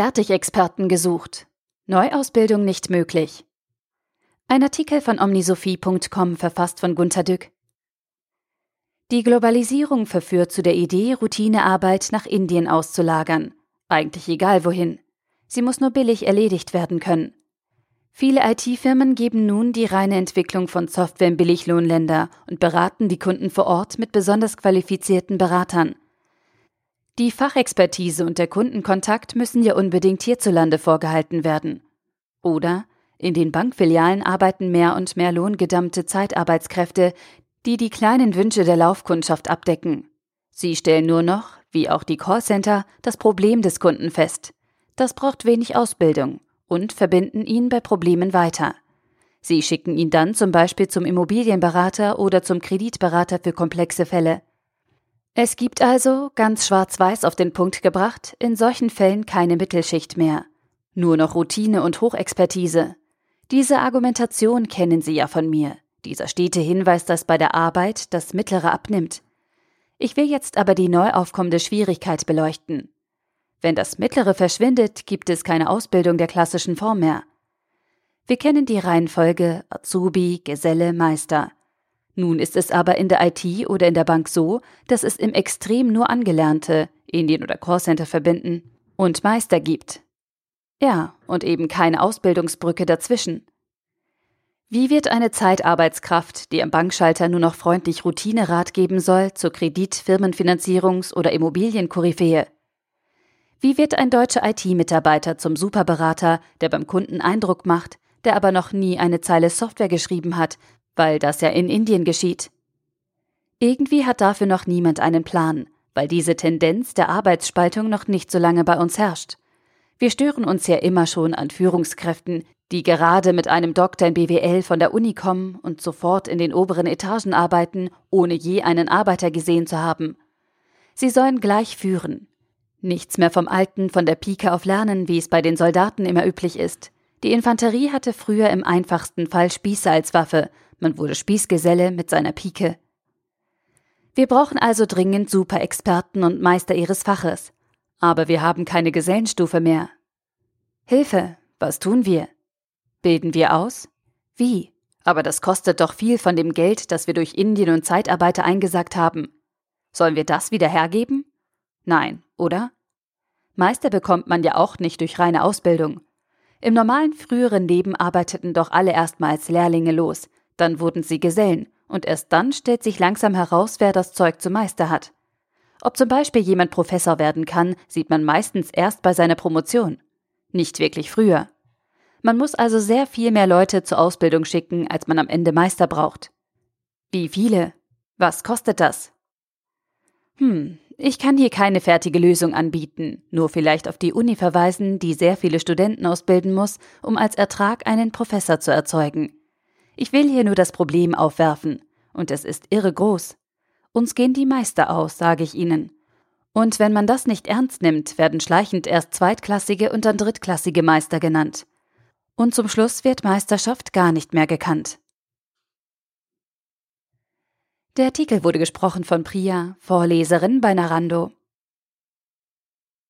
Fertigexperten gesucht. Neuausbildung nicht möglich. Ein Artikel von omnisophie.com verfasst von Gunter Dück. Die Globalisierung verführt zu der Idee, Routinearbeit nach Indien auszulagern. Eigentlich egal wohin. Sie muss nur billig erledigt werden können. Viele IT-Firmen geben nun die reine Entwicklung von Software in Billiglohnländer und beraten die Kunden vor Ort mit besonders qualifizierten Beratern. Die Fachexpertise und der Kundenkontakt müssen ja unbedingt hierzulande vorgehalten werden. Oder in den Bankfilialen arbeiten mehr und mehr lohngedammte Zeitarbeitskräfte, die die kleinen Wünsche der Laufkundschaft abdecken. Sie stellen nur noch, wie auch die Callcenter, das Problem des Kunden fest. Das braucht wenig Ausbildung und verbinden ihn bei Problemen weiter. Sie schicken ihn dann zum Beispiel zum Immobilienberater oder zum Kreditberater für komplexe Fälle. Es gibt also, ganz schwarz-weiß auf den Punkt gebracht, in solchen Fällen keine Mittelschicht mehr. Nur noch Routine und Hochexpertise. Diese Argumentation kennen Sie ja von mir. Dieser stete Hinweis, dass bei der Arbeit das Mittlere abnimmt. Ich will jetzt aber die neu aufkommende Schwierigkeit beleuchten. Wenn das Mittlere verschwindet, gibt es keine Ausbildung der klassischen Form mehr. Wir kennen die Reihenfolge Azubi, Geselle, Meister. Nun ist es aber in der IT oder in der Bank so, dass es im Extrem nur Angelernte, Indien- oder Callcenter verbinden, und Meister gibt. Ja, und eben keine Ausbildungsbrücke dazwischen. Wie wird eine Zeitarbeitskraft, die am Bankschalter nur noch freundlich Routinerat geben soll, zur Kredit-, Firmenfinanzierungs- oder Immobilienkoryphäe? Wie wird ein deutscher IT-Mitarbeiter zum Superberater, der beim Kunden Eindruck macht, der aber noch nie eine Zeile Software geschrieben hat, weil das ja in Indien geschieht? Irgendwie hat dafür noch niemand einen Plan, weil diese Tendenz der Arbeitsspaltung noch nicht so lange bei uns herrscht. Wir stören uns ja immer schon an Führungskräften, die gerade mit einem Doktor in BWL von der Uni kommen und sofort in den oberen Etagen arbeiten, ohne je einen Arbeiter gesehen zu haben. Sie sollen gleich führen. Nichts mehr vom Alten von der Pike auf Lernen, wie es bei den Soldaten immer üblich ist. Die Infanterie hatte früher im einfachsten Fall Spieße als Waffe, man wurde Spießgeselle mit seiner Pike. Wir brauchen also dringend Superexperten und Meister ihres Faches, aber wir haben keine Gesellenstufe mehr. Hilfe, was tun wir? Bilden wir aus? Wie? Aber das kostet doch viel von dem Geld, das wir durch Indien und Zeitarbeiter eingesackt haben. Sollen wir das wieder hergeben? Nein, oder? Meister bekommt man ja auch nicht durch reine Ausbildung. Im normalen früheren Leben arbeiteten doch alle erstmal als Lehrlinge los, dann wurden sie Gesellen, und erst dann stellt sich langsam heraus, wer das Zeug zum Meister hat. Ob zum Beispiel jemand Professor werden kann, sieht man meistens erst bei seiner Promotion. Nicht wirklich früher. Man muss also sehr viel mehr Leute zur Ausbildung schicken, als man am Ende Meister braucht. Wie viele? Was kostet das? Hm, ich kann hier keine fertige Lösung anbieten, nur vielleicht auf die Uni verweisen, die sehr viele Studenten ausbilden muss, um als Ertrag einen Professor zu erzeugen. Ich will hier nur das Problem aufwerfen, und es ist irre groß. Uns gehen die Meister aus, sage ich Ihnen. Und wenn man das nicht ernst nimmt, werden schleichend erst zweitklassige und dann drittklassige Meister genannt. Und zum Schluss wird Meisterschaft gar nicht mehr gekannt. Der Artikel wurde gesprochen von Priya, Vorleserin bei Narando.